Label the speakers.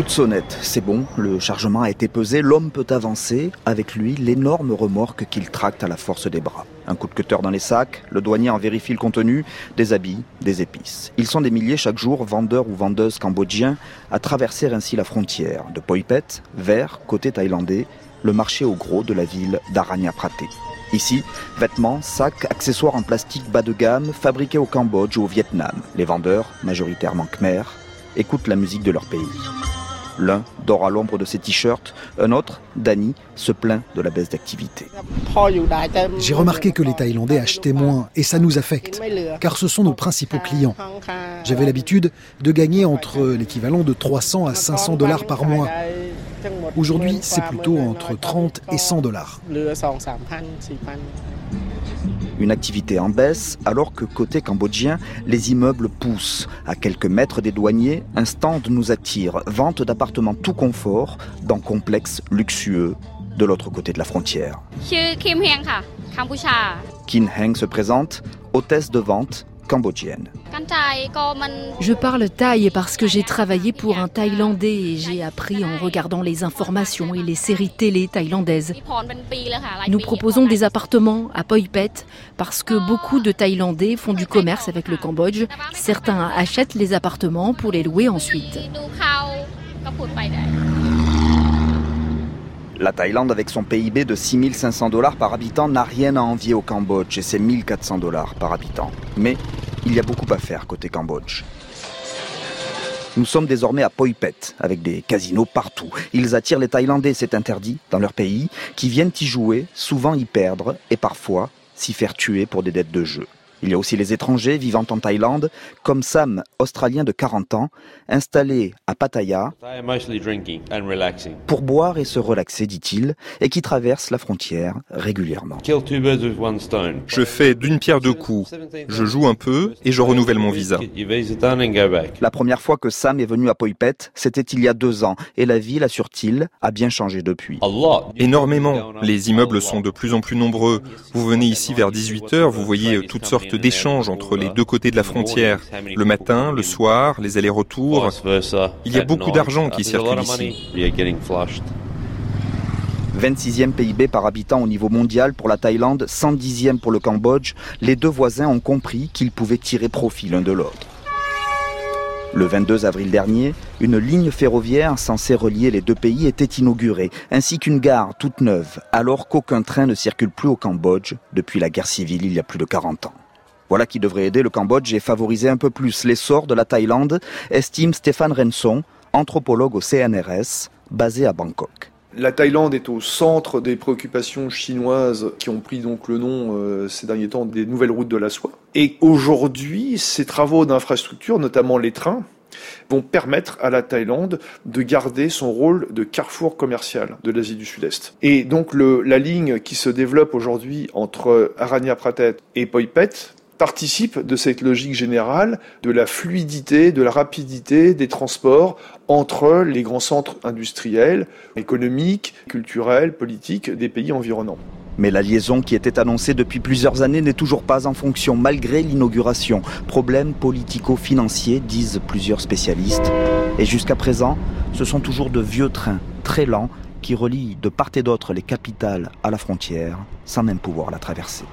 Speaker 1: Coup de sonnette, c'est bon, le chargement a été pesé, l'homme peut avancer, avec lui l'énorme remorque qu'il tracte à la force des bras. Un coup de cutter dans les sacs, le douanier en vérifie le contenu, des habits, des épices. Ils sont des milliers chaque jour, vendeurs ou vendeuses cambodgiens, à traverser ainsi la frontière, de Poipet vers, côté thaïlandais, le marché au gros de la ville d'Aranya Praté. Ici, vêtements, sacs, accessoires en plastique bas de gamme, fabriqués au Cambodge ou au Vietnam. Les vendeurs, majoritairement Khmer, écoutent la musique de leur pays. L'un dort à l'ombre de ses t-shirts, un autre, Danny, se plaint de la baisse d'activité.
Speaker 2: J'ai remarqué que les Thaïlandais achetaient moins et ça nous affecte, car ce sont nos principaux clients. J'avais l'habitude de gagner entre l'équivalent de 300 à 500 dollars par mois. Aujourd'hui, c'est plutôt entre 30 et 100 dollars.
Speaker 1: Une activité en baisse alors que côté cambodgien, les immeubles poussent. À quelques mètres des douaniers, un stand nous attire. Vente d'appartements tout confort dans complexes luxueux de l'autre côté de la frontière. Kin Heng se présente, hôtesse de vente cambodgienne.
Speaker 3: Je parle thaï parce que j'ai travaillé pour un Thaïlandais et j'ai appris en regardant les informations et les séries télé thaïlandaises. Nous proposons des appartements à Poipet parce que beaucoup de Thaïlandais font du commerce avec le Cambodge. Certains achètent les appartements pour les louer ensuite.
Speaker 1: La Thaïlande, avec son PIB de 6500 dollars par habitant, n'a rien à envier au Cambodge et ses 1400 dollars par habitant. Mais il y a beaucoup à faire côté Cambodge. Nous sommes désormais à Poipet, avec des casinos partout. Ils attirent les Thaïlandais, c'est interdit, dans leur pays, qui viennent y jouer, souvent y perdre, et parfois s'y faire tuer pour des dettes de jeu. Il y a aussi les étrangers vivant en Thaïlande, comme Sam, australien de 40 ans, installé à Pattaya pour boire et se relaxer, dit-il, et qui traverse la frontière régulièrement.
Speaker 4: Je fais d'une pierre deux coups. Je joue un peu et je renouvelle mon visa.
Speaker 1: La première fois que Sam est venu à Poipet, c'était il y a deux ans, et la ville, assure-t-il, a bien changé depuis.
Speaker 4: Énormément. Les immeubles sont de plus en plus nombreux. Vous venez ici vers 18h, vous voyez toutes sortes d'échanges entre les deux côtés de la frontière. Le matin, le soir, les allers-retours. Il y a beaucoup d'argent qui circule ici.
Speaker 1: 26e PIB par habitant au niveau mondial pour la Thaïlande, 110e pour le Cambodge, les deux voisins ont compris qu'ils pouvaient tirer profit l'un de l'autre. Le 22 avril dernier, une ligne ferroviaire censée relier les deux pays était inaugurée, ainsi qu'une gare toute neuve, alors qu'aucun train ne circule plus au Cambodge depuis la guerre civile il y a plus de 40 ans. Voilà qui devrait aider le Cambodge et favoriser un peu plus l'essor de la Thaïlande, estime Stéphane Renson, anthropologue au CNRS, basé à Bangkok.
Speaker 5: La Thaïlande est au centre des préoccupations chinoises qui ont pris donc le nom euh, ces derniers temps des nouvelles routes de la soie. Et aujourd'hui, ces travaux d'infrastructure, notamment les trains, vont permettre à la Thaïlande de garder son rôle de carrefour commercial de l'Asie du Sud-Est. Et donc la ligne qui se développe aujourd'hui entre Aranya Pratet et Poipet participe de cette logique générale de la fluidité, de la rapidité des transports entre les grands centres industriels, économiques, culturels, politiques des pays environnants.
Speaker 1: Mais la liaison qui était annoncée depuis plusieurs années n'est toujours pas en fonction malgré l'inauguration. Problème politico-financier, disent plusieurs spécialistes. Et jusqu'à présent, ce sont toujours de vieux trains très lents qui relient de part et d'autre les capitales à la frontière sans même pouvoir la traverser.